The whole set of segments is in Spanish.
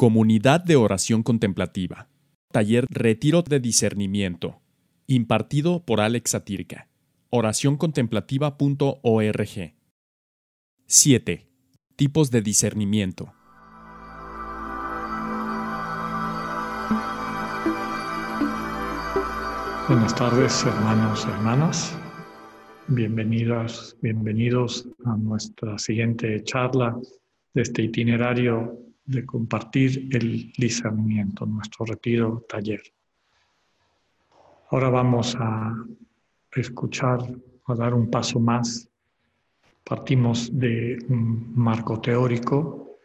Comunidad de Oración Contemplativa. Taller Retiro de Discernimiento. Impartido por Alex Satirka. Oracioncontemplativa.org. 7. Tipos de discernimiento. Buenas tardes, hermanos hermanas. Bienvenidas, bienvenidos a nuestra siguiente charla de este itinerario de compartir el discernimiento, nuestro retiro taller. Ahora vamos a escuchar, a dar un paso más. Partimos de un marco teórico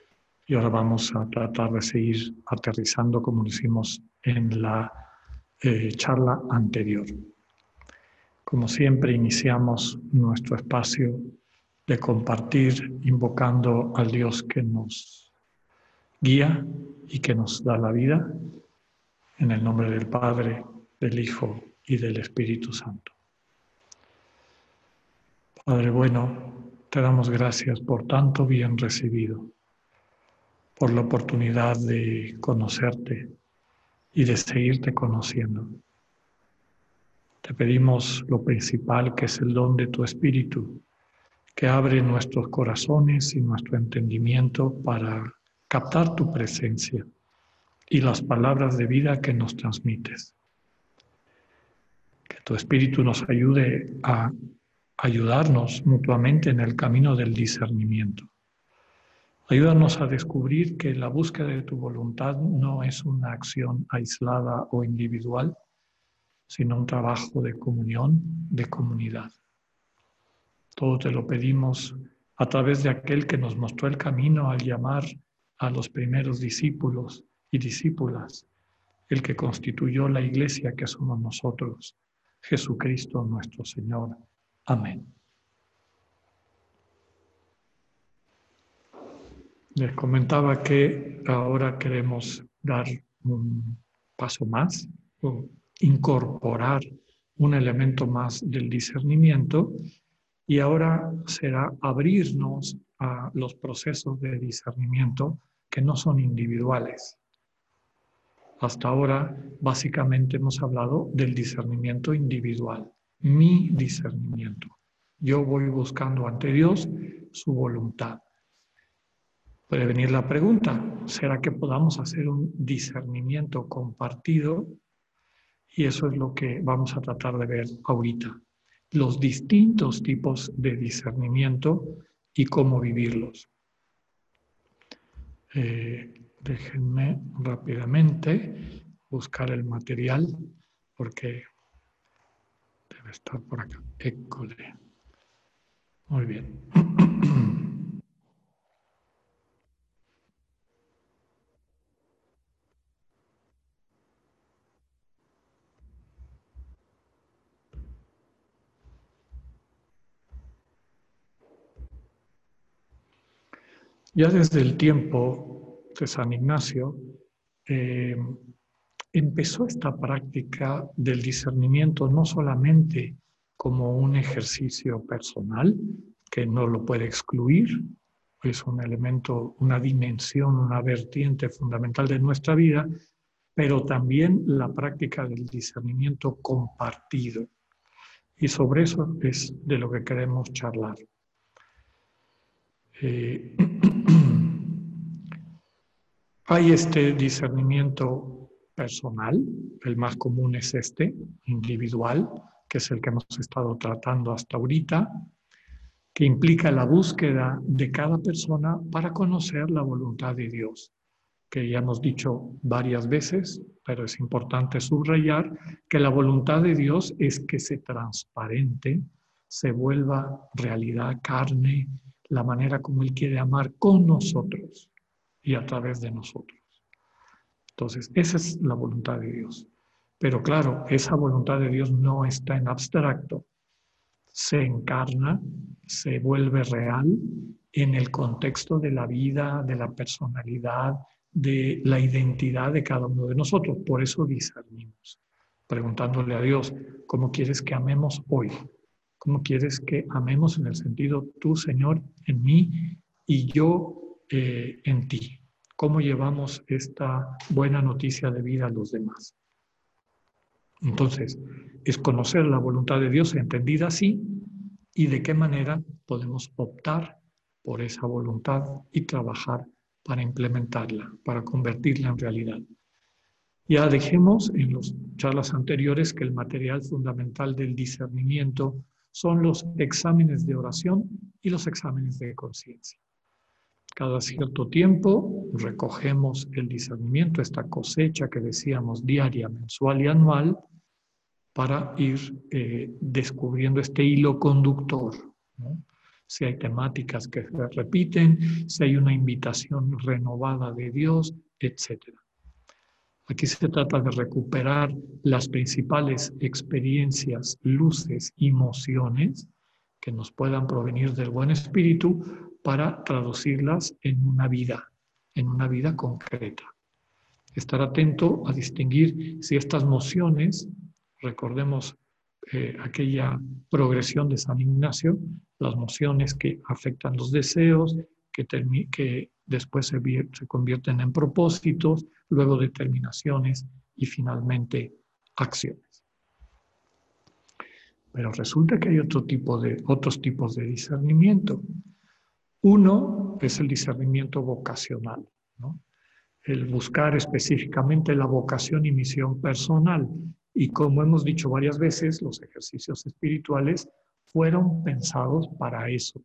y ahora vamos a tratar de seguir aterrizando como lo hicimos en la eh, charla anterior. Como siempre, iniciamos nuestro espacio de compartir invocando al Dios que nos guía y que nos da la vida, en el nombre del Padre, del Hijo y del Espíritu Santo. Padre bueno, te damos gracias por tanto bien recibido, por la oportunidad de conocerte y de seguirte conociendo. Te pedimos lo principal que es el don de tu Espíritu, que abre nuestros corazones y nuestro entendimiento para captar tu presencia y las palabras de vida que nos transmites. Que tu Espíritu nos ayude a ayudarnos mutuamente en el camino del discernimiento. Ayúdanos a descubrir que la búsqueda de tu voluntad no es una acción aislada o individual, sino un trabajo de comunión, de comunidad. Todo te lo pedimos a través de aquel que nos mostró el camino al llamar a los primeros discípulos y discípulas, el que constituyó la iglesia que somos nosotros, Jesucristo nuestro Señor. Amén. Les comentaba que ahora queremos dar un paso más, incorporar un elemento más del discernimiento y ahora será abrirnos los procesos de discernimiento que no son individuales. Hasta ahora, básicamente hemos hablado del discernimiento individual, mi discernimiento. Yo voy buscando ante Dios su voluntad. Puede venir la pregunta, ¿será que podamos hacer un discernimiento compartido? Y eso es lo que vamos a tratar de ver ahorita. Los distintos tipos de discernimiento y cómo vivirlos. Eh, déjenme rápidamente buscar el material porque debe estar por acá. École. Muy bien. Ya desde el tiempo de San Ignacio eh, empezó esta práctica del discernimiento no solamente como un ejercicio personal, que no lo puede excluir, es un elemento, una dimensión, una vertiente fundamental de nuestra vida, pero también la práctica del discernimiento compartido. Y sobre eso es de lo que queremos charlar. Eh, hay este discernimiento personal, el más común es este, individual, que es el que hemos estado tratando hasta ahorita, que implica la búsqueda de cada persona para conocer la voluntad de Dios, que ya hemos dicho varias veces, pero es importante subrayar que la voluntad de Dios es que se transparente, se vuelva realidad, carne, la manera como Él quiere amar con nosotros y a través de nosotros. Entonces, esa es la voluntad de Dios. Pero claro, esa voluntad de Dios no está en abstracto. Se encarna, se vuelve real en el contexto de la vida, de la personalidad, de la identidad de cada uno de nosotros. Por eso discernimos, preguntándole a Dios, ¿cómo quieres que amemos hoy? ¿Cómo quieres que amemos en el sentido tú, Señor, en mí y yo eh, en ti? cómo llevamos esta buena noticia de vida a los demás. Entonces, es conocer la voluntad de Dios entendida así y de qué manera podemos optar por esa voluntad y trabajar para implementarla, para convertirla en realidad. Ya dejemos en las charlas anteriores que el material fundamental del discernimiento son los exámenes de oración y los exámenes de conciencia. Cada cierto tiempo recogemos el discernimiento, esta cosecha que decíamos diaria, mensual y anual, para ir eh, descubriendo este hilo conductor. Si hay temáticas que se repiten, si hay una invitación renovada de Dios, etc. Aquí se trata de recuperar las principales experiencias, luces, emociones que nos puedan provenir del buen espíritu para traducirlas en una vida, en una vida concreta. Estar atento a distinguir si estas mociones Recordemos eh, aquella progresión de San Ignacio, las mociones que afectan los deseos, que, después se, se convierten en propósitos, luego determinaciones y finalmente acciones. Pero resulta que hay otro tipo de, otros tipos de discernimiento. Uno es el discernimiento vocacional, el buscar específicamente la vocación y misión personal, y como hemos dicho varias veces, los ejercicios espirituales fueron pensados para eso,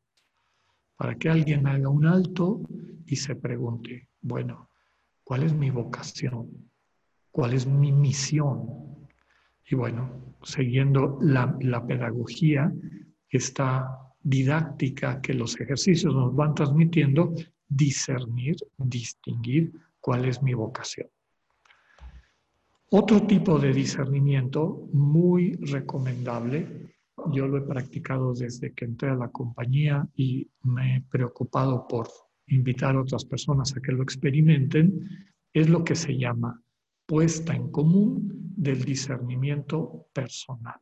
para que alguien haga un alto y se pregunte, bueno, ¿cuál es mi vocación? ¿Cuál es mi misión? Y bueno, siguiendo la, pedagogía, esta didáctica que los ejercicios nos van transmitiendo, discernir, distinguir cuál es mi vocación. Otro tipo de discernimiento muy recomendable, yo lo he practicado desde que entré a la compañía y me he preocupado por invitar a otras personas a que lo experimenten, es lo que se llama puesta en común del discernimiento personal,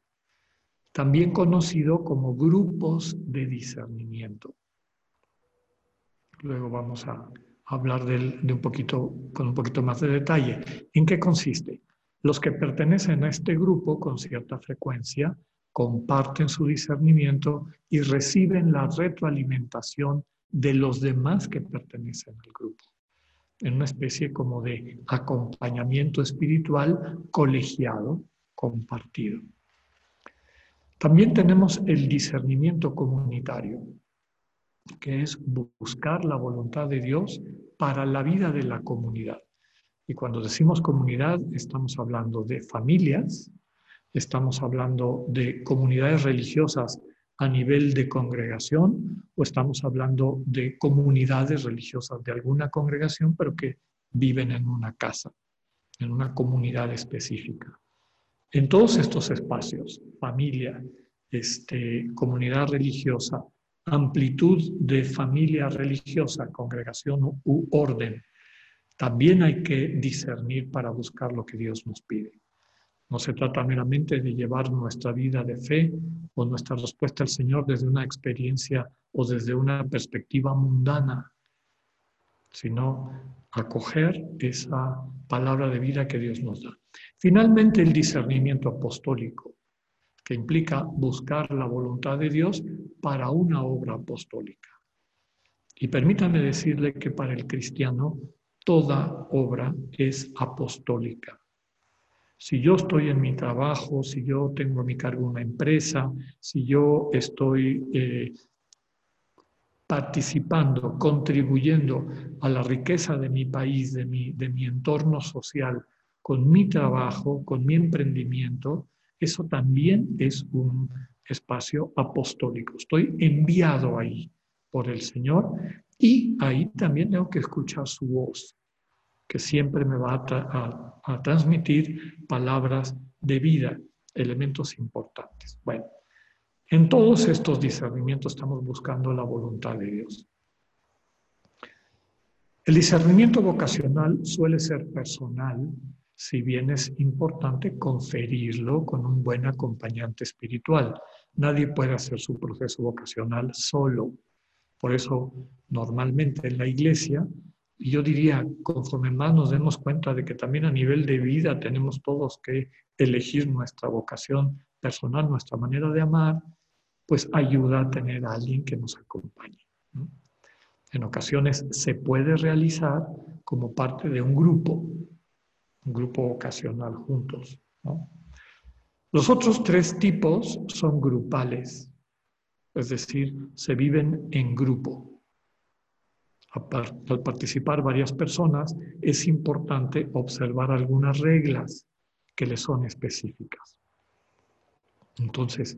también conocido como grupos de discernimiento. Luego vamos a hablar de un poquito, con un poquito más de detalle. ¿En qué consiste? Los que pertenecen a este grupo con cierta frecuencia comparten su discernimiento y reciben la retroalimentación de los demás que pertenecen al grupo, en una especie como de acompañamiento espiritual colegiado, compartido. También tenemos el discernimiento comunitario, que es buscar la voluntad de Dios para la vida de la comunidad. Y cuando decimos comunidad, estamos hablando de familias, estamos hablando de comunidades religiosas a nivel de congregación o estamos hablando de comunidades religiosas de alguna congregación, pero que viven en una casa, en una comunidad específica. En todos estos espacios, familia, este, comunidad religiosa, amplitud de familia religiosa, congregación u orden, también hay que discernir para buscar lo que Dios nos pide. No se trata meramente de llevar nuestra vida de fe o nuestra respuesta al Señor desde una experiencia o desde una perspectiva mundana, sino acoger esa palabra de vida que Dios nos da. Finalmente, el discernimiento apostólico, que implica buscar la voluntad de Dios para una obra apostólica. Y permítame decirle que para el cristiano toda obra es apostólica. Si yo estoy en mi trabajo, si yo tengo a mi cargo una empresa, si yo estoy eh, participando, contribuyendo a la riqueza de mi país, de mi, de mi entorno social, con mi trabajo, con mi emprendimiento, eso también es un espacio apostólico. Estoy enviado ahí por el Señor y ahí también tengo que escuchar su voz, que siempre me va a, transmitir palabras de vida, elementos importantes. Bueno, en todos estos discernimientos estamos buscando la voluntad de Dios. El discernimiento vocacional suele ser personal, si bien es importante conferirlo con un buen acompañante espiritual. Nadie puede hacer su proceso vocacional solo. Por eso, normalmente en la iglesia Yo diría, conforme más nos demos cuenta de que también a nivel de vida tenemos todos que elegir nuestra vocación personal, nuestra manera de amar, pues ayuda a tener a alguien que nos acompañe. En ocasiones se puede realizar como parte de un grupo, un grupo ocasional juntos. Los otros tres tipos son grupales, es decir, se viven en grupo. Al participar varias personas es importante observar algunas reglas que le son específicas. Entonces,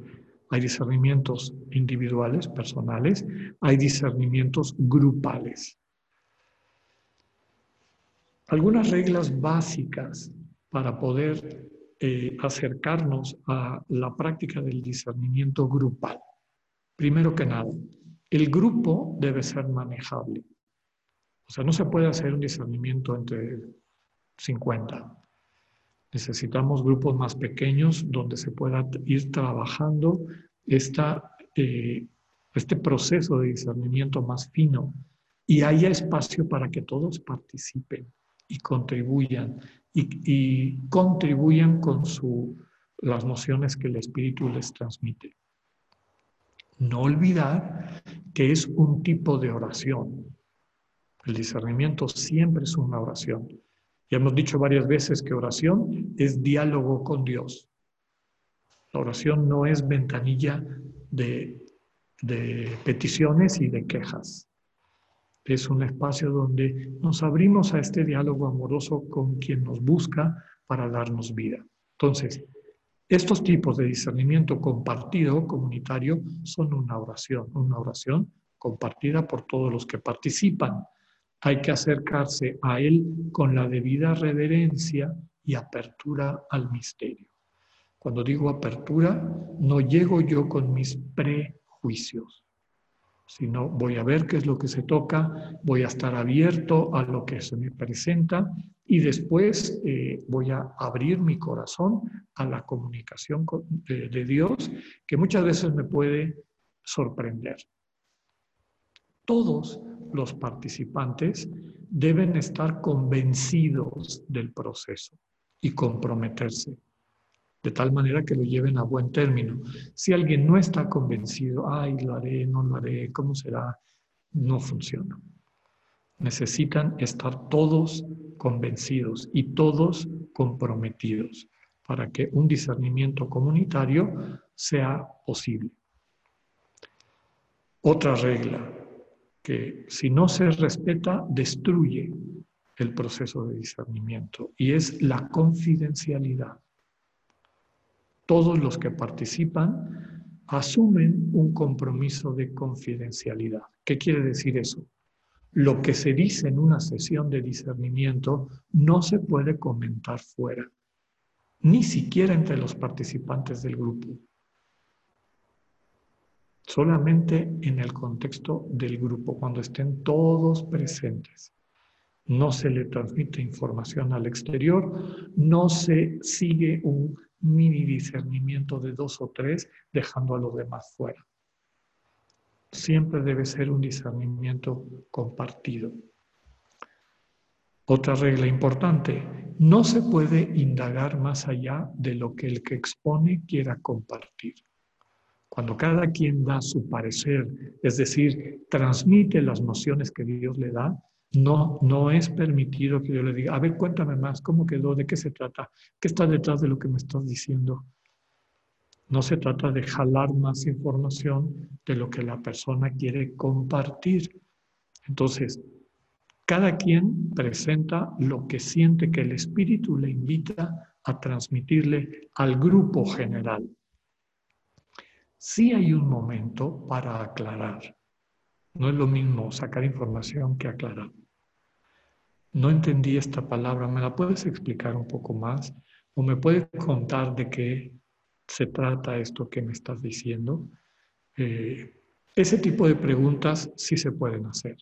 hay discernimientos individuales, personales, hay discernimientos grupales. Algunas reglas básicas para poder eh, acercarnos a la práctica del discernimiento grupal. Primero que nada, el grupo debe ser manejable. O sea, no se puede hacer un discernimiento entre 50. Necesitamos grupos más pequeños donde se pueda ir trabajando esta, eh, este proceso de discernimiento más fino y haya espacio para que todos participen y contribuyan y, y contribuyan con su, las nociones que el Espíritu les transmite. No olvidar que es un tipo de oración. El discernimiento siempre es una oración. Ya hemos dicho varias veces que oración es diálogo con Dios. La oración no es ventanilla de, peticiones y de quejas. Es un espacio donde nos abrimos a este diálogo amoroso con quien nos busca para darnos vida. Entonces, estos tipos de discernimiento compartido, comunitario, son una oración, una oración compartida por todos los que participan hay que acercarse a Él con la debida reverencia y apertura al misterio. Cuando digo apertura, no llego yo con mis prejuicios, sino voy a ver qué es lo que se toca, voy a estar abierto a lo que se me presenta y después eh, voy a abrir mi corazón a la comunicación de Dios, que muchas veces me puede sorprender. Todos los participantes deben estar convencidos del proceso y comprometerse, de tal manera que lo lleven a buen término. Si alguien no está convencido, ay, lo haré, no lo haré, ¿cómo será? No funciona. Necesitan estar todos convencidos y todos comprometidos para que un discernimiento comunitario sea posible. Otra regla, que si no se respeta, destruye el proceso de discernimiento y es la confidencialidad. Todos los que participan asumen un compromiso de confidencialidad. ¿Qué quiere decir eso? Lo que se dice en una sesión de discernimiento no se puede comentar fuera, ni siquiera entre los participantes del grupo solamente en el contexto del grupo, cuando estén todos presentes. No se le transmite información al exterior, no se sigue un mini discernimiento de dos o tres dejando a los demás fuera. Siempre debe ser un discernimiento compartido. Otra regla importante, no se puede indagar más allá de lo que el que expone quiera compartir. Cuando cada quien da su parecer, es decir, transmite las nociones que Dios le da, no, no es permitido que yo le diga, a ver, cuéntame más, ¿cómo quedó? ¿De qué se trata? ¿Qué está detrás de lo que me estás diciendo? No se trata de jalar más información de lo que la persona quiere compartir. Entonces, cada quien presenta lo que siente que el Espíritu le invita a transmitirle al grupo general sí hay un momento para aclarar. No es lo mismo sacar información que aclarar. No entendí esta palabra, ¿me la puedes explicar un poco más? ¿O me puedes contar de qué se trata esto que me estás diciendo? Eh, ese tipo de preguntas sí se pueden hacer,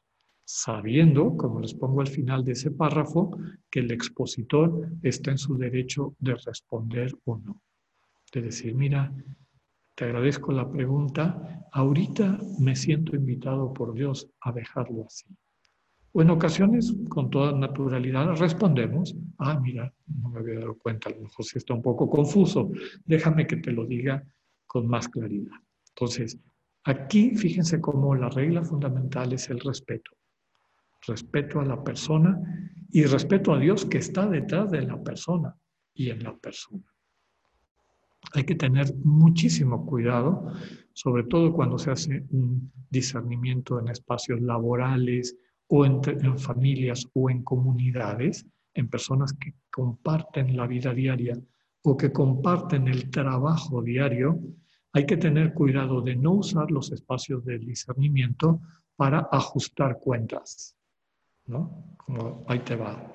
sabiendo, como les pongo al final de ese párrafo, que el expositor está en su derecho de responder o no. De decir, mira, te agradezco la pregunta. Ahorita me siento invitado por Dios a dejarlo así. O en ocasiones, con toda naturalidad, respondemos, ah, mira, no me había dado cuenta, a lo mejor sí está un poco confuso, déjame que te lo diga con más claridad. Entonces, aquí fíjense cómo la regla fundamental es el respeto. Respeto a la persona y respeto a Dios que está detrás de la persona y en la persona. Hay que tener muchísimo cuidado, sobre todo cuando se hace un discernimiento en espacios laborales o en, familias o en comunidades, en personas que comparten la vida diaria o que comparten el trabajo diario, hay que tener cuidado de no usar los espacios del discernimiento para ajustar cuentas. ¿no? Como ahí te va,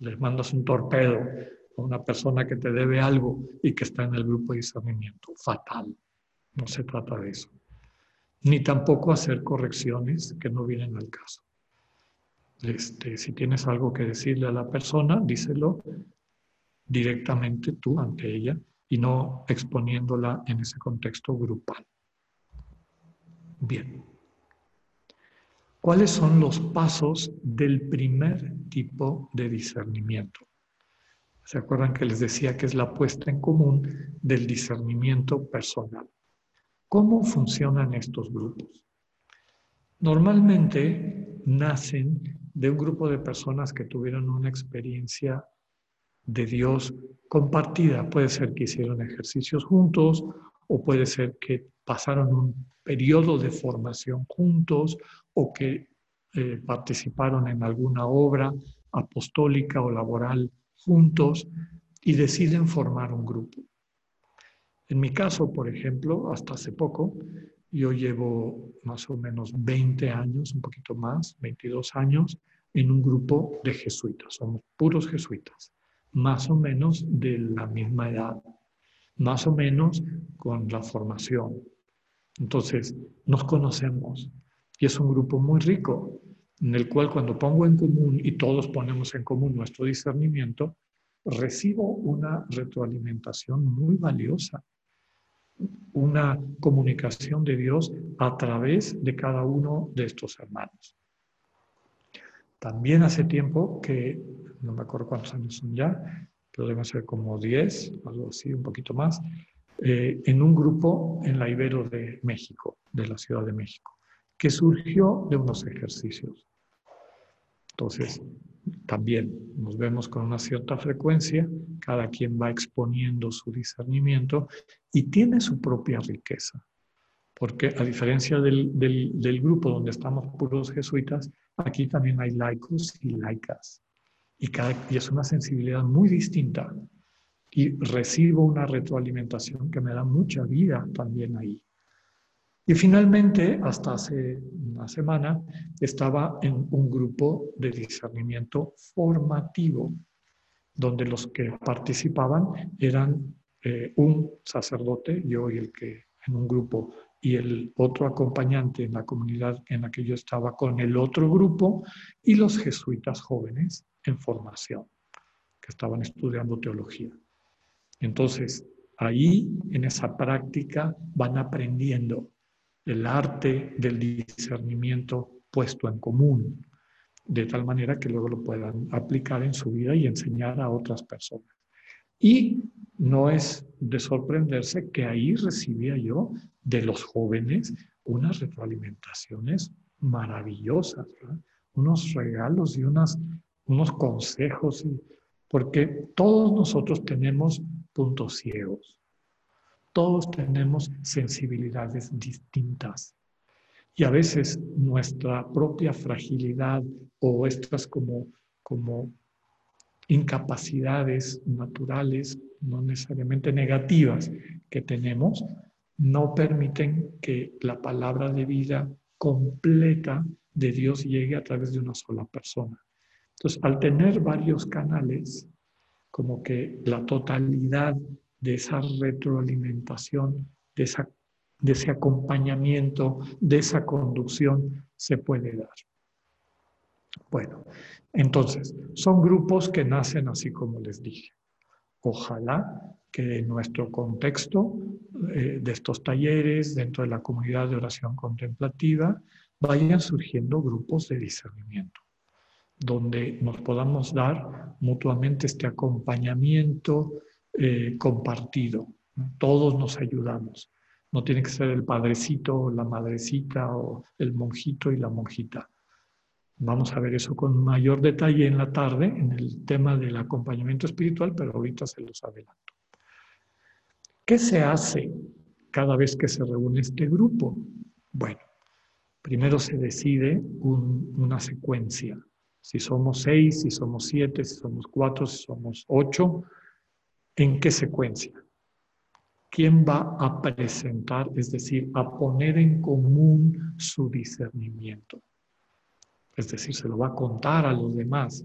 les mandas un torpedo una persona que te debe algo y que está en el grupo de discernimiento. Fatal. No se trata de eso. Ni tampoco hacer correcciones que no vienen al caso. Este, si tienes algo que decirle a la persona, díselo directamente tú ante ella y no exponiéndola en ese contexto grupal. Bien. ¿Cuáles son los pasos del primer tipo de discernimiento? ¿Se acuerdan que les decía que es la puesta en común del discernimiento personal? ¿Cómo funcionan estos grupos? Normalmente nacen de un grupo de personas que tuvieron una experiencia de Dios compartida. Puede ser que hicieron ejercicios juntos o puede ser que pasaron un periodo de formación juntos o que eh, participaron en alguna obra apostólica o laboral juntos y deciden formar un grupo. En mi caso, por ejemplo, hasta hace poco, yo llevo más o menos 20 años, un poquito más, 22 años, en un grupo de jesuitas. Somos puros jesuitas, más o menos de la misma edad, más o menos con la formación. Entonces, nos conocemos y es un grupo muy rico en el cual cuando pongo en común y todos ponemos en común nuestro discernimiento, recibo una retroalimentación muy valiosa, una comunicación de Dios a través de cada uno de estos hermanos. También hace tiempo que, no me acuerdo cuántos años son ya, pero deben ser como 10, algo así, un poquito más, eh, en un grupo en la Ibero de México, de la Ciudad de México, que surgió de unos ejercicios. Entonces, también nos vemos con una cierta frecuencia, cada quien va exponiendo su discernimiento y tiene su propia riqueza. Porque a diferencia del, grupo donde estamos puros jesuitas, aquí también hay laicos y laicas. Y, cada, y es una sensibilidad muy distinta. Y recibo una retroalimentación que me da mucha vida también ahí. Y finalmente, hasta hace una semana, estaba en un grupo de discernimiento formativo, donde los que participaban eran eh, un sacerdote, yo y el que en un grupo, y el otro acompañante en la comunidad en la que yo estaba con el otro grupo, y los jesuitas jóvenes en formación, que estaban estudiando teología. Entonces, ahí, en esa práctica, van aprendiendo el arte del discernimiento puesto en común, de tal manera que luego lo puedan aplicar en su vida y enseñar a otras personas. Y no es de sorprenderse que ahí recibía yo de los jóvenes unas retroalimentaciones maravillosas, unos regalos y unas, unos consejos, porque todos nosotros tenemos puntos ciegos. Todos tenemos sensibilidades distintas. Y a veces nuestra propia fragilidad o estas como, como incapacidades naturales, no necesariamente negativas, que tenemos, no permiten que la palabra de vida completa de Dios llegue a través de una sola persona. Entonces, al tener varios canales, como que la totalidad de esa retroalimentación, de, esa, de ese acompañamiento, de esa conducción se puede dar. Bueno, entonces, son grupos que nacen así como les dije. Ojalá que en nuestro contexto eh, de estos talleres, dentro de la comunidad de oración contemplativa, vayan surgiendo grupos de discernimiento, donde nos podamos dar mutuamente este acompañamiento eh, compartido. Todos nos ayudamos. No tiene que ser el padrecito o la madrecita o el monjito y la monjita. Vamos a ver eso con mayor detalle en la tarde en el tema del acompañamiento espiritual, pero ahorita se los adelanto. ¿Qué se hace cada vez que se reúne este grupo? Bueno, primero se decide una secuencia. Si somos seis, si somos siete, si somos cuatro, si somos ocho, ¿en qué secuencia? ¿Quién va a presentar, es decir, a poner en común su discernimiento? Es decir, se lo va a contar a los demás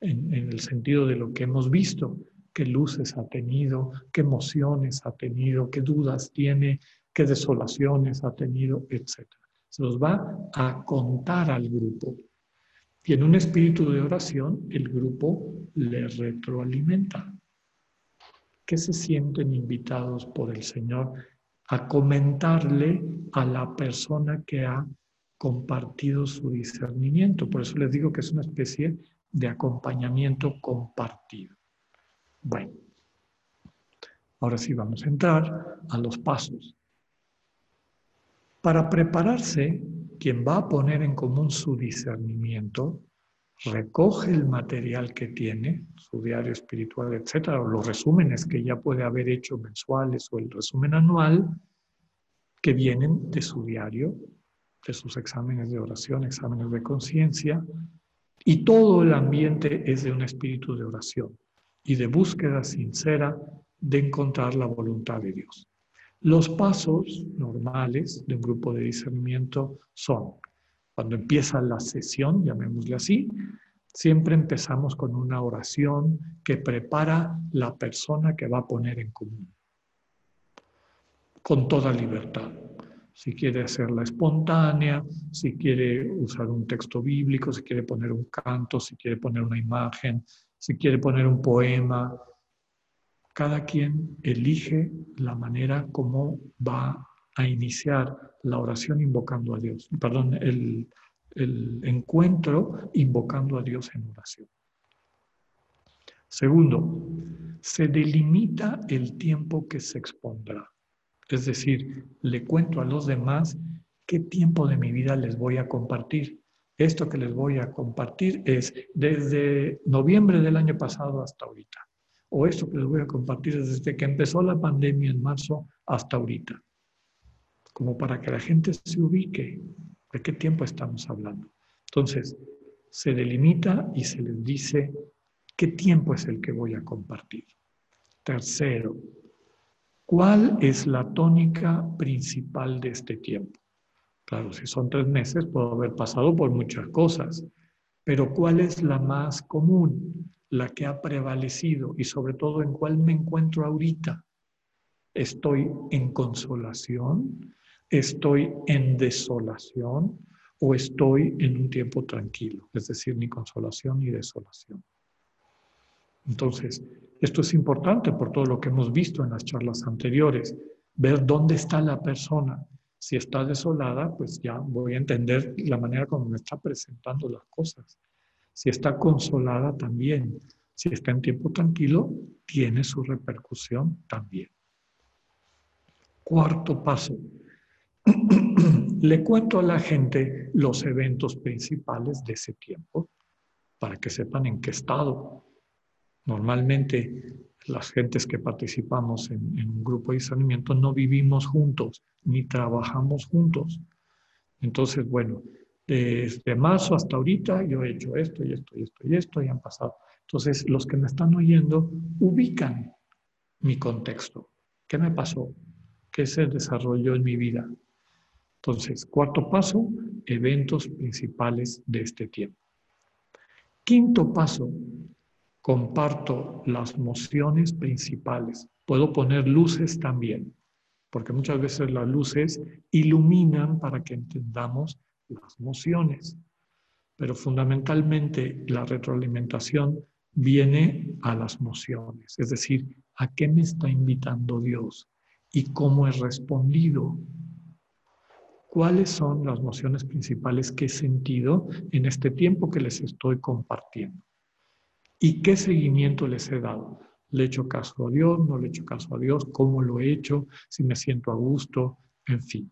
en, el sentido de lo que hemos visto, qué luces ha tenido, qué emociones ha tenido, qué dudas tiene, qué desolaciones ha tenido, etc. Se los va a contar al grupo. Y en un espíritu de oración, el grupo le retroalimenta que se sienten invitados por el Señor a comentarle a la persona que ha compartido su discernimiento. Por eso les digo que es una especie de acompañamiento compartido. Bueno, ahora sí vamos a entrar a los pasos. Para prepararse, quien va a poner en común su discernimiento recoge el material que tiene, su diario espiritual, etcétera, o los resúmenes que ya puede haber hecho mensuales o el resumen anual que vienen de su diario, de sus exámenes de oración, exámenes de conciencia, y todo el ambiente es de un espíritu de oración y de búsqueda sincera de encontrar la voluntad de Dios. Los pasos normales de un grupo de discernimiento son cuando empieza la sesión, llamémosle así, siempre empezamos con una oración que prepara la persona que va a poner en común, con toda libertad. Si quiere hacerla espontánea, si quiere usar un texto bíblico, si quiere poner un canto, si quiere poner una imagen, si quiere poner un poema, cada quien elige la manera como va a iniciar la oración invocando a Dios, perdón, el, encuentro invocando a Dios en oración. Segundo, se delimita el tiempo que se expondrá. Es decir, le cuento a los demás qué tiempo de mi vida les voy a compartir. Esto que les voy a compartir es desde noviembre del año pasado hasta ahorita. O esto que les voy a compartir es desde que empezó la pandemia en marzo hasta ahorita como para que la gente se ubique de qué tiempo estamos hablando. Entonces, se delimita y se les dice qué tiempo es el que voy a compartir. Tercero, ¿cuál es la tónica principal de este tiempo? Claro, si son tres meses, puedo haber pasado por muchas cosas, pero ¿cuál es la más común, la que ha prevalecido y sobre todo en cuál me encuentro ahorita? ¿Estoy en consolación? ¿Estoy en desolación o estoy en un tiempo tranquilo? Es decir, ni consolación ni desolación. Entonces, esto es importante por todo lo que hemos visto en las charlas anteriores, ver dónde está la persona. Si está desolada, pues ya voy a entender la manera como me está presentando las cosas. Si está consolada también. Si está en tiempo tranquilo, tiene su repercusión también. Cuarto paso, le cuento a la gente los eventos principales de ese tiempo para que sepan en qué estado. Normalmente las gentes que participamos en, un grupo de discernimiento no vivimos juntos ni trabajamos juntos. Entonces, bueno, desde marzo hasta ahorita yo he hecho esto y esto y esto y esto y han pasado. Entonces, los que me están oyendo ubican mi contexto. ¿Qué me pasó? ¿Qué se desarrolló en mi vida? Entonces, cuarto paso, eventos principales de este tiempo. Quinto paso, comparto las mociones principales. Puedo poner luces también, porque muchas veces las luces iluminan para que entendamos las mociones. Pero fundamentalmente la retroalimentación viene a las mociones, es decir, a qué me está invitando Dios y cómo he respondido cuáles son las nociones principales que he sentido en este tiempo que les estoy compartiendo y qué seguimiento les he dado. ¿Le he hecho caso a Dios? ¿No le he hecho caso a Dios? ¿Cómo lo he hecho? ¿Si me siento a gusto? En fin.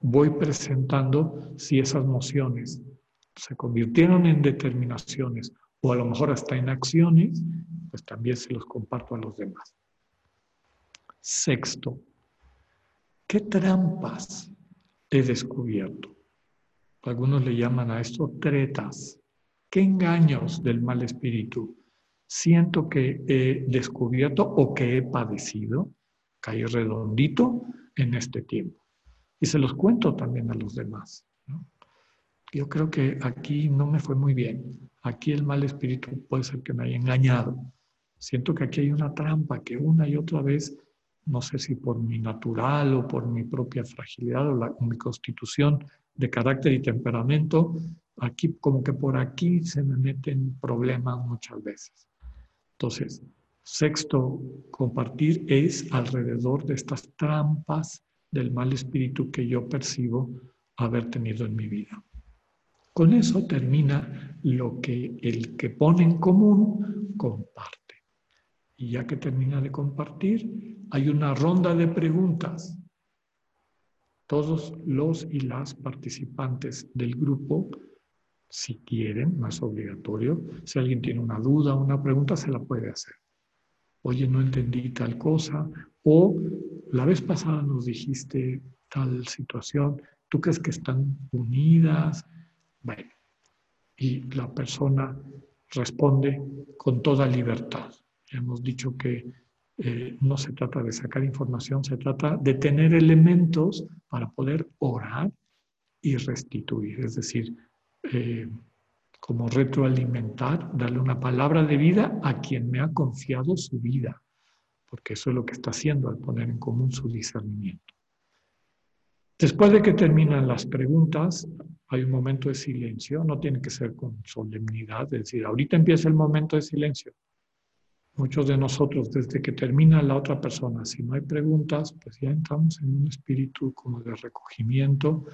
Voy presentando si esas nociones se convirtieron en determinaciones o a lo mejor hasta en acciones, pues también se los comparto a los demás. Sexto, ¿qué trampas he descubierto? Algunos le llaman a esto tretas. ¿Qué engaños del mal espíritu siento que he descubierto o que he padecido? Caí redondito en este tiempo. Y se los cuento también a los demás. Yo creo que aquí no me fue muy bien. Aquí el mal espíritu puede ser que me haya engañado. Siento que aquí hay una trampa que una y otra vez, no sé si por mi natural o por mi propia fragilidad o, mi constitución de carácter y temperamento, aquí como que por aquí se me meten problemas muchas veces. Entonces, sexto, compartir es alrededor de estas trampas del mal espíritu que yo percibo haber tenido en mi vida. Con eso termina lo que el que pone en común comparte. Y ya que termina de compartir, hay una ronda de preguntas. Todos los y las participantes del grupo, si quieren, más obligatorio, si alguien tiene una duda, una pregunta, se la puede hacer. Oye, no entendí tal cosa. O la vez pasada nos dijiste tal situación. ¿Tú crees que están unidas? Bueno, y la persona responde con toda libertad. Hemos dicho que eh, no se trata de sacar información, se trata de tener elementos para poder orar y restituir, es decir, eh, como retroalimentar, darle una palabra de vida a quien me ha confiado su vida, porque eso es lo que está haciendo al poner en común su discernimiento. Después de que terminan las preguntas, hay un momento de silencio, no tiene que ser con solemnidad, es decir, ahorita empieza el momento de silencio. Muchos de nosotros, desde que termina la otra persona, si no hay preguntas, pues ya entramos en un espíritu como de recogimiento,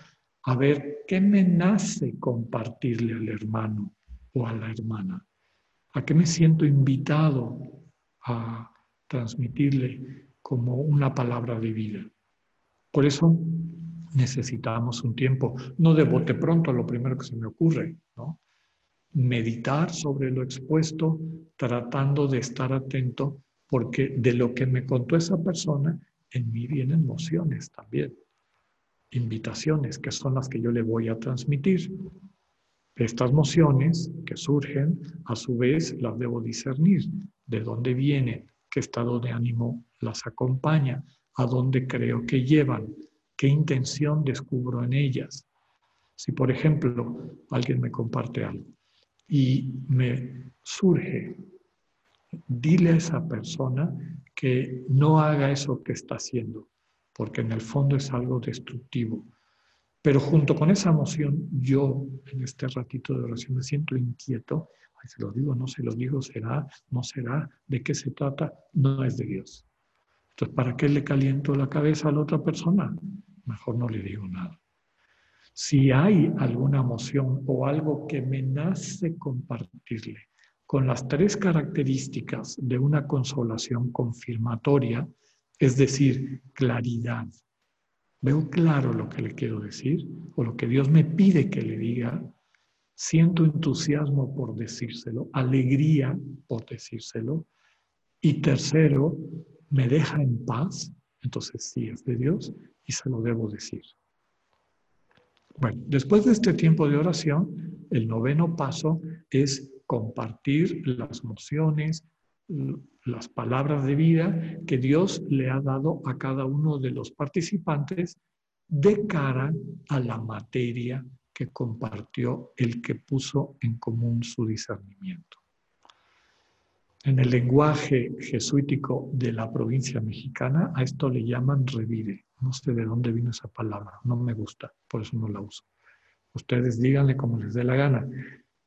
a ver qué me nace compartirle al hermano o a la hermana, a qué me siento invitado a transmitirle como una palabra de vida. Por eso necesitamos un tiempo, no de bote pronto, lo primero que se me ocurre, ¿no? Meditar sobre lo expuesto, tratando de estar atento, porque de lo que me contó esa persona, en mí vienen emociones también, invitaciones que son las que yo le voy a transmitir. Estas emociones que surgen, a su vez, las debo discernir, de dónde vienen, qué estado de ánimo las acompaña, a dónde creo que llevan, qué intención descubro en ellas. Si, por ejemplo, alguien me comparte algo y me surge, dile a esa persona que no haga eso que está haciendo, porque en el fondo es algo destructivo. Pero junto con esa emoción, yo en este ratito de oración me siento inquieto. Ay, se lo digo, no se lo digo, será, no será, de qué se trata, no es de Dios. Entonces, ¿para qué le caliento la cabeza a la otra persona? Mejor no le digo nada. Si hay alguna emoción o algo que me nace compartirle con las tres características de una consolación confirmatoria, es decir, claridad. Veo claro lo que le quiero decir o lo que Dios me pide que le diga. Siento entusiasmo por decírselo, alegría por decírselo. Y tercero, me deja en paz, entonces sí es de Dios y se lo debo decir. Bueno, después de este tiempo de oración, el noveno paso es compartir las emociones, las palabras de vida que Dios le ha dado a cada uno de los participantes de cara a la materia que compartió el que puso en común su discernimiento. En el lenguaje jesuítico de la provincia mexicana, a esto le llaman revire. No sé de dónde vino esa palabra, no me gusta, por eso no la uso. Ustedes díganle como les dé la gana,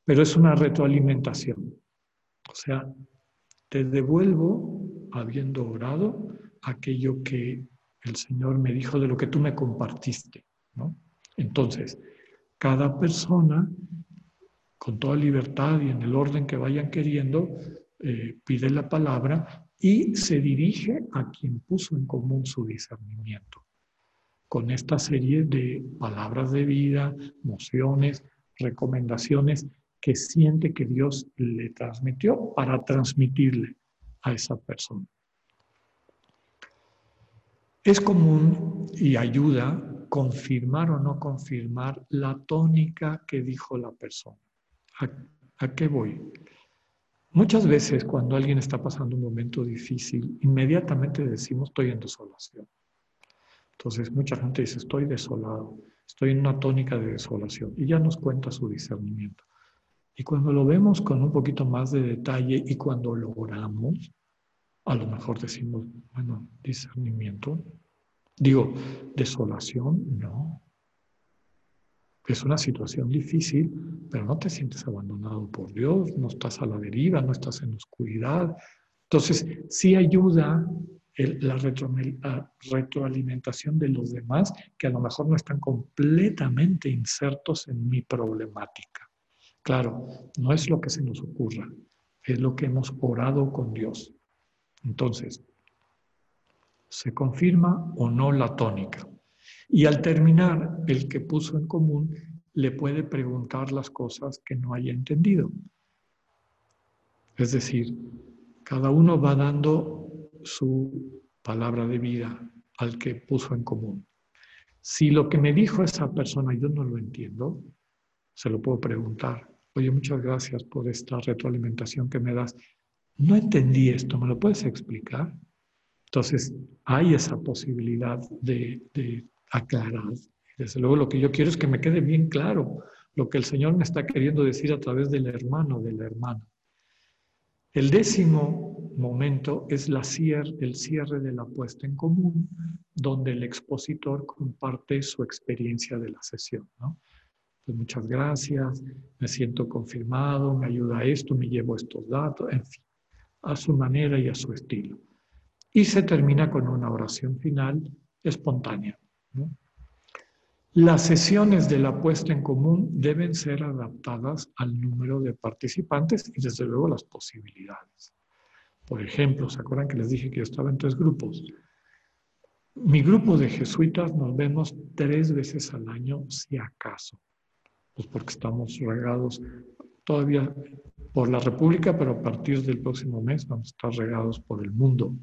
pero es una retroalimentación. O sea, te devuelvo, habiendo orado, aquello que el Señor me dijo de lo que tú me compartiste. Entonces, cada persona, con toda libertad y en el orden que vayan queriendo, eh, pide la palabra y se dirige a quien puso en común su discernimiento. Con esta serie de palabras de vida, mociones, recomendaciones que siente que Dios le transmitió para transmitirle a esa persona. Es común y ayuda confirmar o no confirmar la tónica que dijo la persona. ¿A, qué voy? Muchas veces cuando alguien está pasando un momento difícil, inmediatamente decimos estoy en desolación. Entonces mucha gente dice estoy desolado, estoy en una tónica de desolación y ya nos cuenta su discernimiento. Y cuando lo vemos con un poquito más de detalle y cuando lo oramos, a lo mejor decimos, bueno, discernimiento. Digo, desolación, no. Es una situación difícil, pero no te sientes abandonado por Dios, no estás a la deriva, no estás en oscuridad. Entonces, sí ayuda la retroalimentación de los demás que a lo mejor no están completamente insertos en mi problemática. Claro, no es lo que se nos ocurra, es lo que hemos orado con Dios. Entonces, se confirma o no la tónica. Y al terminar, el que puso en común le puede preguntar las cosas que no haya entendido. Es decir, cada uno va dando su palabra de vida al que puso en común. Si lo que me dijo esa persona yo no lo entiendo, se lo puedo preguntar. Oye, muchas gracias por esta retroalimentación que me das no entendí esto, ¿me lo puedes explicar? Entonces, hay esa posibilidad de, aclarar. Desde luego, lo que yo quiero es que me quede bien claro lo que el Señor me está queriendo decir a través del hermano, de la hermana. El décimo momento es la el cierre de la puesta en común, donde el expositor comparte su experiencia de la sesión. Pues muchas gracias, me siento confirmado, me ayuda esto, me llevo estos datos, en fin a su manera y a su estilo. Y se termina con una oración final espontánea. Las sesiones de la puesta en común deben ser adaptadas al número de participantes y desde luego las posibilidades. Por ejemplo, ¿se acuerdan que les dije que yo estaba en tres grupos? Mi grupo de jesuitas nos vemos tres veces al año, si acaso, pues porque estamos regados todavía por la República, pero a partir del próximo mes vamos a estar regados por el mundo.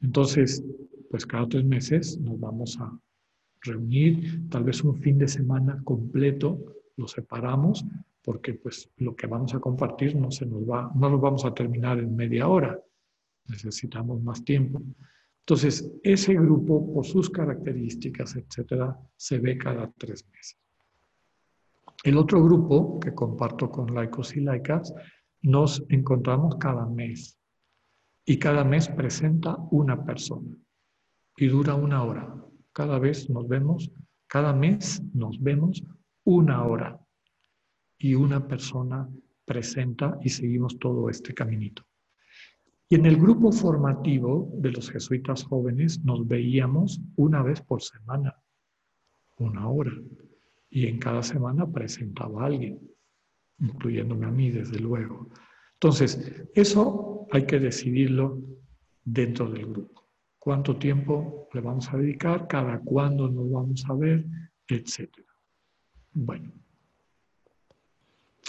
Entonces, pues cada tres meses nos vamos a reunir, tal vez un fin de semana completo, lo separamos, porque pues lo que vamos a compartir no se nos va, no lo vamos a terminar en media hora, necesitamos más tiempo. Entonces, ese grupo, por sus características, etcétera, se ve cada tres meses. El otro grupo que comparto con laicos y laicas, nos encontramos cada mes y cada mes presenta una persona y dura una hora. Cada vez nos vemos, cada mes nos vemos una hora y una persona presenta y seguimos todo este caminito. Y en el grupo formativo de los jesuitas jóvenes nos veíamos una vez por semana, una hora y en cada semana presentaba a alguien, incluyéndome a mí, desde luego. Entonces, eso hay que decidirlo dentro del grupo. ¿Cuánto tiempo le vamos a dedicar? ¿Cada cuándo nos vamos a ver? Etcétera. Bueno.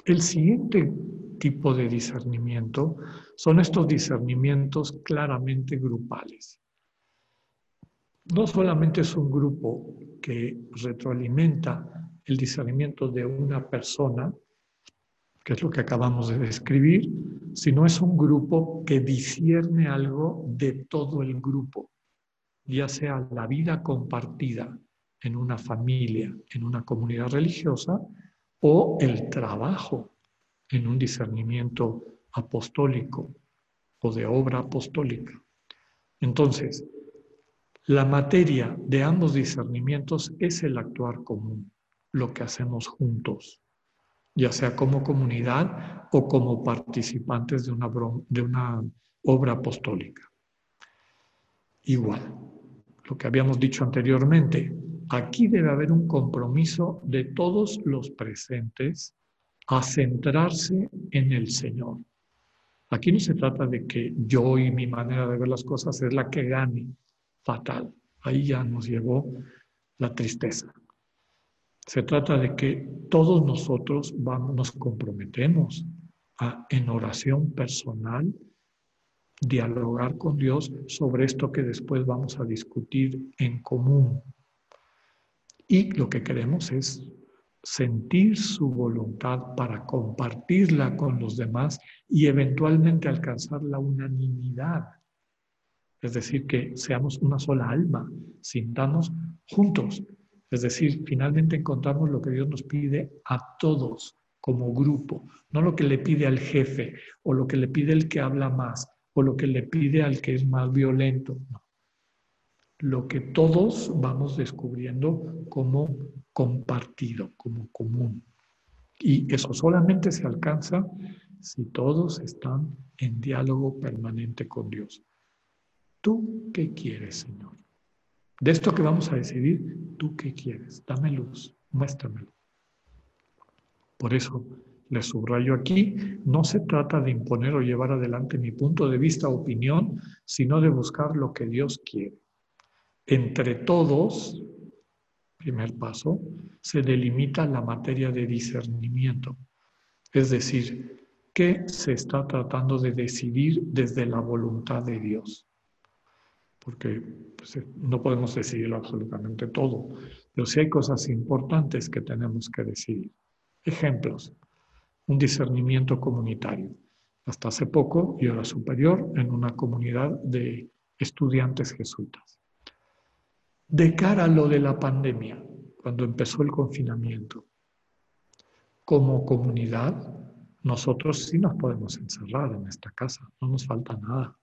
El siguiente tipo de discernimiento son estos discernimientos claramente grupales. No solamente es un grupo que retroalimenta el discernimiento de una persona, que es lo que acabamos de describir, sino es un grupo que discierne algo de todo el grupo, ya sea la vida compartida en una familia, en una comunidad religiosa, o el trabajo en un discernimiento apostólico o de obra apostólica. Entonces, la materia de ambos discernimientos es el actuar común lo que hacemos juntos, ya sea como comunidad o como participantes de una, obra apostólica. Igual, lo que habíamos dicho anteriormente, aquí debe haber un compromiso de todos los presentes a centrarse en el Señor. Aquí no se trata de que yo y mi manera de ver las cosas es la que gane, fatal. Ahí ya nos llevó la tristeza. Se trata de que todos nosotros nos comprometemos en oración personal, dialogar con Dios sobre esto que después vamos a discutir en común. Y lo que queremos es sentir su voluntad para compartirla con los demás y eventualmente alcanzar la unanimidad. Es decir, que seamos una sola alma, sintamos juntos. Es decir, finalmente encontramos lo que Dios nos pide a todos como grupo, no lo que le pide al jefe o lo que le pide el que habla más o lo que le pide al que es más violento. Lo que todos vamos descubriendo como compartido, como común. Y eso solamente se alcanza si todos están en diálogo permanente con Dios. ¿Tú qué quieres, Señor? De esto que vamos a decidir, ¿tú qué quieres? Dame luz, muéstramelo. Por eso les subrayo aquí, no se trata de imponer o llevar adelante mi punto de vista o opinión, sino de buscar lo que Dios quiere. Entre todos, primer paso, se delimita la materia de discernimiento. Es decir, ¿qué se está tratando de decidir desde la voluntad de Dios? Porque pues, eh, no podemos decidirlo absolutamente todo, pero sí hay cosas importantes que tenemos que decidir. Ejemplos, un discernimiento comunitario. Hasta hace poco yo era superior en una comunidad de estudiantes jesuitas. De cara a lo de la pandemia, cuando empezó el confinamiento, como comunidad, nosotros sí nos podemos encerrar en esta casa, no nos falta nada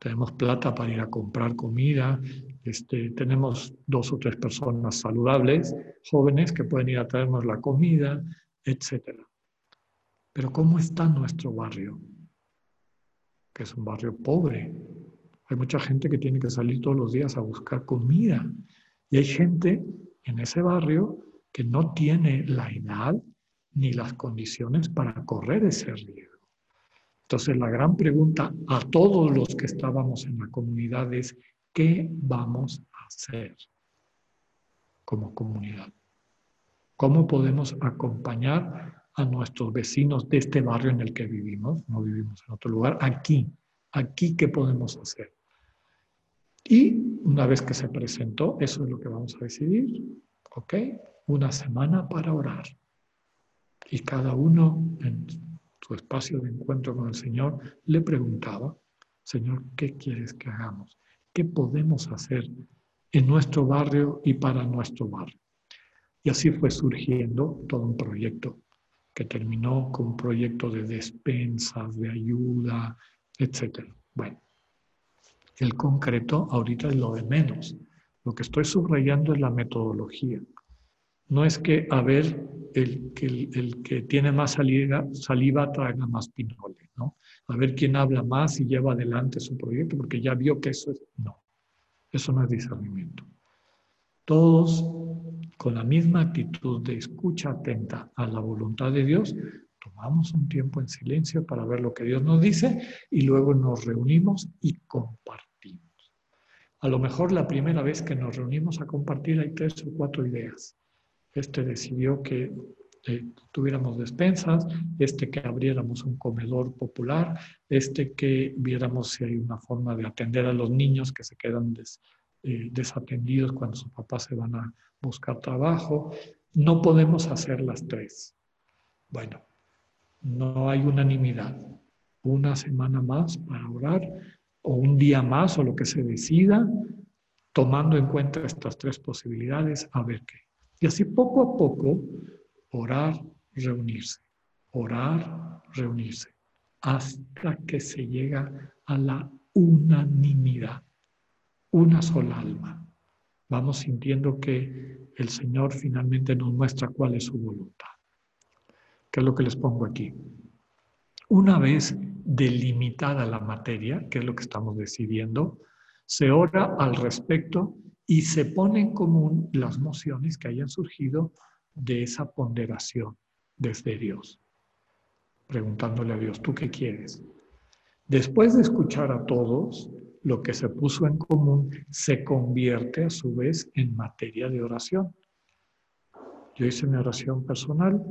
tenemos plata para ir a comprar comida, este, tenemos dos o tres personas saludables, jóvenes que pueden ir a traernos la comida, etc. Pero ¿cómo está nuestro barrio? Que es un barrio pobre. Hay mucha gente que tiene que salir todos los días a buscar comida. Y hay gente en ese barrio que no tiene la edad ni las condiciones para correr ese riesgo. Entonces, la gran pregunta a todos los que estábamos en la comunidad es, ¿qué vamos a hacer como comunidad? ¿Cómo podemos acompañar a nuestros vecinos de este barrio en el que vivimos? No vivimos en otro lugar. Aquí, aquí, ¿qué podemos hacer? Y una vez que se presentó, eso es lo que vamos a decidir. ¿Ok? Una semana para orar. Y cada uno en su espacio de encuentro con el Señor, le preguntaba, Señor, ¿qué quieres que hagamos? ¿Qué podemos hacer en nuestro barrio y para nuestro barrio? Y así fue surgiendo todo un proyecto que terminó con un proyecto de despensas, de ayuda, etc. Bueno, el concreto ahorita es lo de menos. Lo que estoy subrayando es la metodología. No es que a ver el que, el, que tiene más saliva, saliva traiga más pinole, ¿no? A ver quién habla más y lleva adelante su proyecto, porque ya vio que eso es... No, eso no es discernimiento. Todos con la misma actitud de escucha atenta a la voluntad de Dios, tomamos un tiempo en silencio para ver lo que Dios nos dice y luego nos reunimos y compartimos. A lo mejor la primera vez que nos reunimos a compartir hay tres o cuatro ideas este decidió que eh, tuviéramos despensas, este que abriéramos un comedor popular, este que viéramos si hay una forma de atender a los niños que se quedan eh, desatendidos cuando sus papás se van a buscar trabajo. No podemos hacer las tres. Bueno, no hay unanimidad. Una semana más para orar o un día más o lo que se decida, tomando en cuenta estas tres posibilidades, a ver qué. Y así poco a poco, orar, reunirse, orar, reunirse, hasta que se llega a la unanimidad, una sola alma. Vamos sintiendo que el Señor finalmente nos muestra cuál es su voluntad. ¿Qué es lo que les pongo aquí? Una vez delimitada la materia, que es lo que estamos decidiendo, Se ora al respecto y se ponen en común las mociones que hayan surgido de esa ponderación desde Dios, preguntándole a Dios, ¿tú qué quieres? Después de escuchar a todos, lo que se puso en común se convierte a su vez en materia de oración. Yo hice mi oración personal,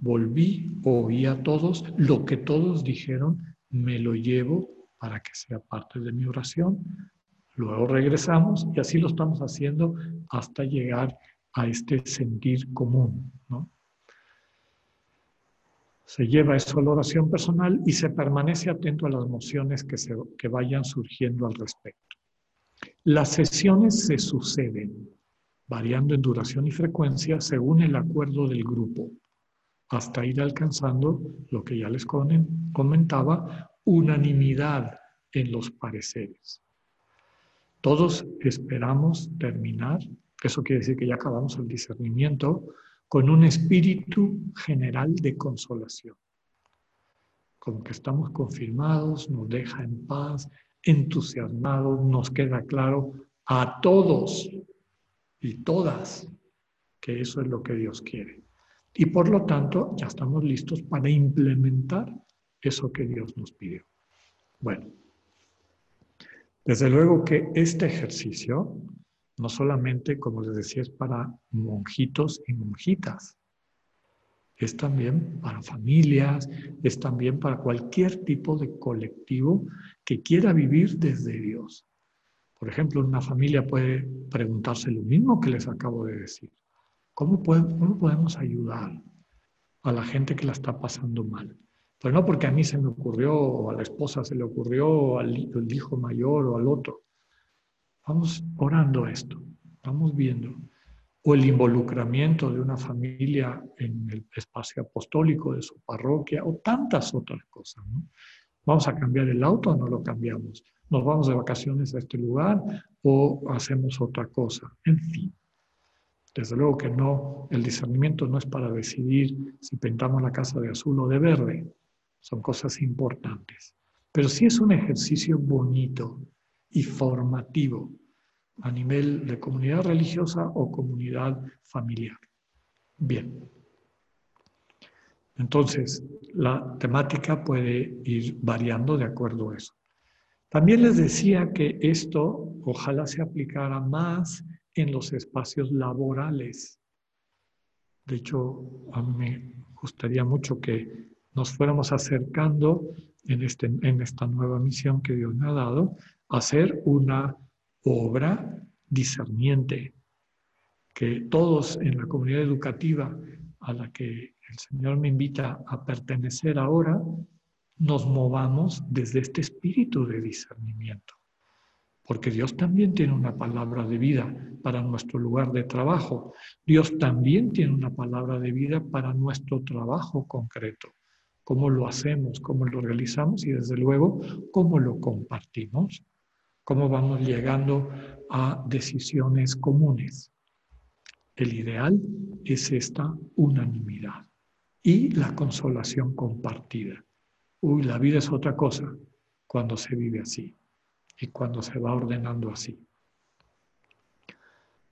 volví, oí a todos, lo que todos dijeron, me lo llevo para que sea parte de mi oración. Luego regresamos y así lo estamos haciendo hasta llegar a este sentir común. Se lleva eso a la oración personal y se permanece atento a las emociones que, se, que vayan surgiendo al respecto. Las sesiones se suceden variando en duración y frecuencia según el acuerdo del grupo, hasta ir alcanzando lo que ya les comentaba, unanimidad en los pareceres. Todos esperamos terminar, eso quiere decir que ya acabamos el discernimiento, con un espíritu general de consolación. Como que estamos confirmados, nos deja en paz, entusiasmados, nos queda claro a todos y todas que eso es lo que Dios quiere. Y por lo tanto, ya estamos listos para implementar eso que Dios nos pidió. Bueno, desde luego que este ejercicio no solamente, como les decía, es para monjitos y monjitas, es también para familias, es también para cualquier tipo de colectivo que quiera vivir desde Dios. Por ejemplo, una familia puede preguntarse lo mismo que les acabo de decir. ¿Cómo, podemos ayudar a la gente que la está pasando mal? Pero no porque a mí se me ocurrió, o a la esposa se le ocurrió, o al, hijo mayor, o al otro. Vamos orando esto, vamos viendo. O el involucramiento de una familia en el espacio apostólico de su parroquia, o tantas otras cosas. Vamos a cambiar el auto o no lo cambiamos nos vamos de vacaciones a este lugar o hacemos otra cosa. En fin, desde luego que no, el discernimiento no es para decidir si pintamos la casa de azul o de verde, son cosas importantes. Pero sí es un ejercicio bonito y formativo a nivel de comunidad religiosa o comunidad familiar. Bien. Entonces, la temática puede ir variando de acuerdo a eso. También les decía que esto ojalá se aplicara más en los espacios laborales. De hecho, a mí me gustaría mucho que nos fuéramos acercando en, este, en esta nueva misión que Dios me ha dado, a hacer una obra discerniente, que todos en la comunidad educativa a la que el Señor me invita a pertenecer ahora, nos movamos desde este espíritu de discernimiento. Porque Dios también tiene una palabra de vida para nuestro lugar de trabajo. Dios también tiene una palabra de vida para nuestro trabajo concreto. Cómo lo hacemos, cómo lo realizamos y desde luego cómo lo compartimos. Cómo vamos llegando a decisiones comunes. El ideal es esta unanimidad y la consolación compartida. Uy, la vida es otra cosa cuando se vive así y cuando se va ordenando así.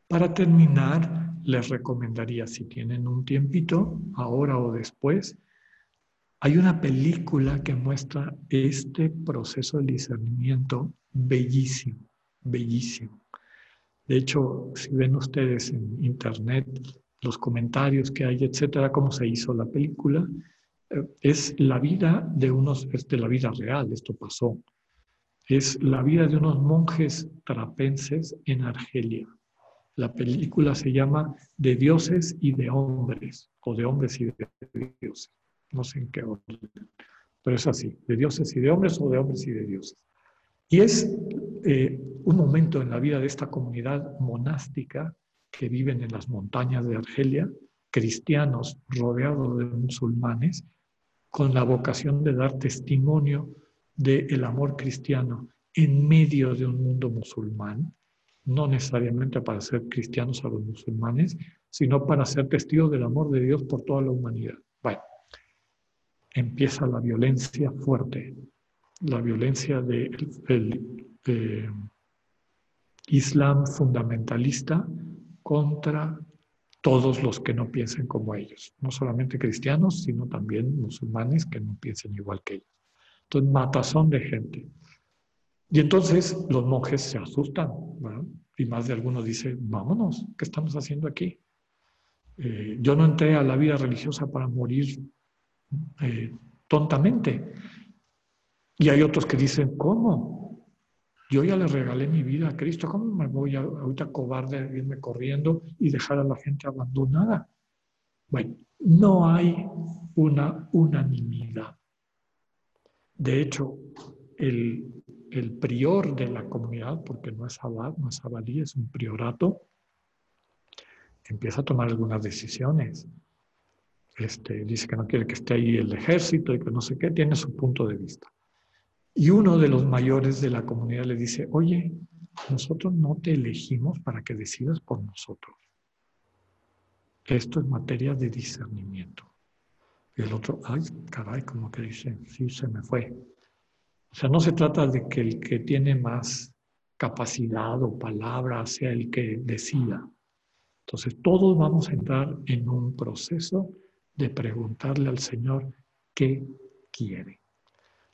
Para terminar, les recomendaría, si tienen un tiempito, ahora o después, hay una película que muestra este proceso de discernimiento bellísimo, bellísimo. De hecho, si ven ustedes en internet los comentarios que hay, etcétera, cómo se hizo la película, es la vida de unos, es de la vida real, esto pasó. Es la vida de unos monjes trapenses en Argelia. La película se llama De dioses y de hombres, o de hombres y de dioses. No sé en qué orden, pero es así, de dioses y de hombres o de hombres y de dioses. Y es eh, un momento en la vida de esta comunidad monástica que viven en las montañas de Argelia, cristianos rodeados de musulmanes, con la vocación de dar testimonio del amor cristiano en medio de un mundo musulmán, no necesariamente para ser cristianos a los musulmanes, sino para ser testigos del amor de Dios por toda la humanidad. Empieza la violencia fuerte, la violencia de, Islam fundamentalista contra todos los que no piensen como ellos, no solamente cristianos, sino también musulmanes que no piensen igual que ellos. Entonces, matazón de gente. Y entonces los monjes se asustan, y más de algunos dicen, vámonos, ¿qué estamos haciendo aquí? Eh, yo no entré a la vida religiosa para morir eh, tontamente. Y hay otros que dicen, ¿cómo? Yo ya le regalé mi vida a Cristo, ¿cómo me voy a, ahorita cobarde irme corriendo y dejar a la gente abandonada? Bueno, no hay una unanimidad. De hecho, el, el prior de la comunidad, porque no es abad, no es abadí, es un priorato, empieza a tomar algunas decisiones. Este, dice que no quiere que esté ahí el ejército y que no sé qué, tiene su punto de vista. Y uno de los mayores de la comunidad le dice, oye, nosotros no te elegimos para que decidas por nosotros. Esto es materia de discernimiento. Y el otro, ay, caray, como que dice, sí, se me fue. O sea, no se trata de que el que tiene más capacidad o palabra sea el que decida. Entonces, todos vamos a entrar en un proceso de preguntarle al Señor qué quiere.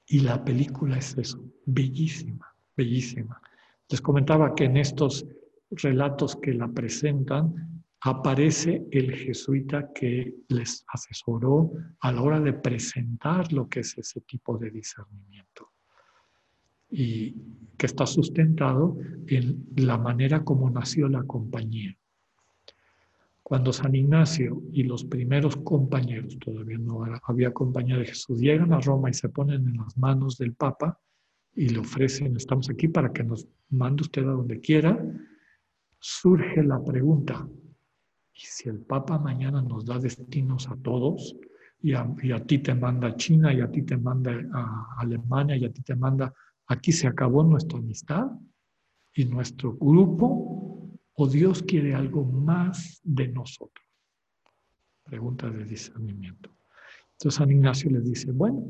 Y la película es eso, bellísima, bellísima. Les comentaba que en estos relatos que la presentan aparece el jesuita que les asesoró a la hora de presentar lo que es ese tipo de discernimiento y que está sustentado en la manera como nació la compañía. Cuando San Ignacio y los primeros compañeros, todavía no había compañía de Jesús, llegan a Roma y se ponen en las manos del Papa y le ofrecen, estamos aquí para que nos mande usted a donde quiera, surge la pregunta, ¿y si el Papa mañana nos da destinos a todos? Y a, ti te manda China, y a ti te manda a Alemania, y a ti te manda, aquí se acabó nuestra amistad y nuestro grupo ¿O Dios quiere algo más de nosotros? Pregunta de discernimiento. Entonces San Ignacio les dice, bueno,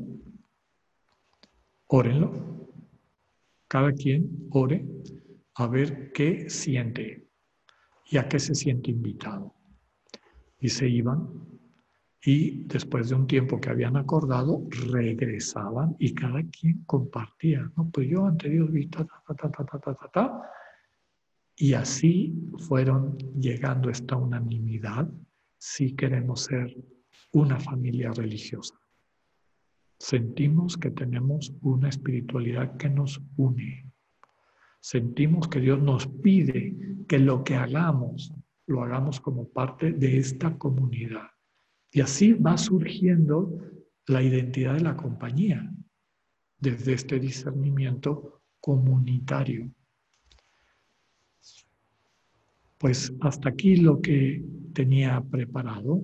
órenlo. Cada quien ore a ver qué siente y a qué se siente invitado. Y se iban y después de un tiempo que habían acordado, regresaban y cada quien compartía. No, pues yo ante Dios vi ta, ta, ta, ta, ta, ta, ta, ta, y así fueron llegando a esta unanimidad si queremos ser una familia religiosa. Sentimos que tenemos una espiritualidad que nos une. Sentimos que Dios nos pide que lo que hagamos lo hagamos como parte de esta comunidad. Y así va surgiendo la identidad de la compañía desde este discernimiento comunitario. Pues hasta aquí lo que tenía preparado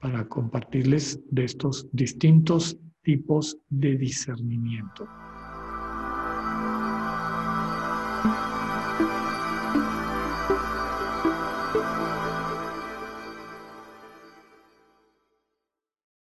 para compartirles de estos distintos tipos de discernimiento.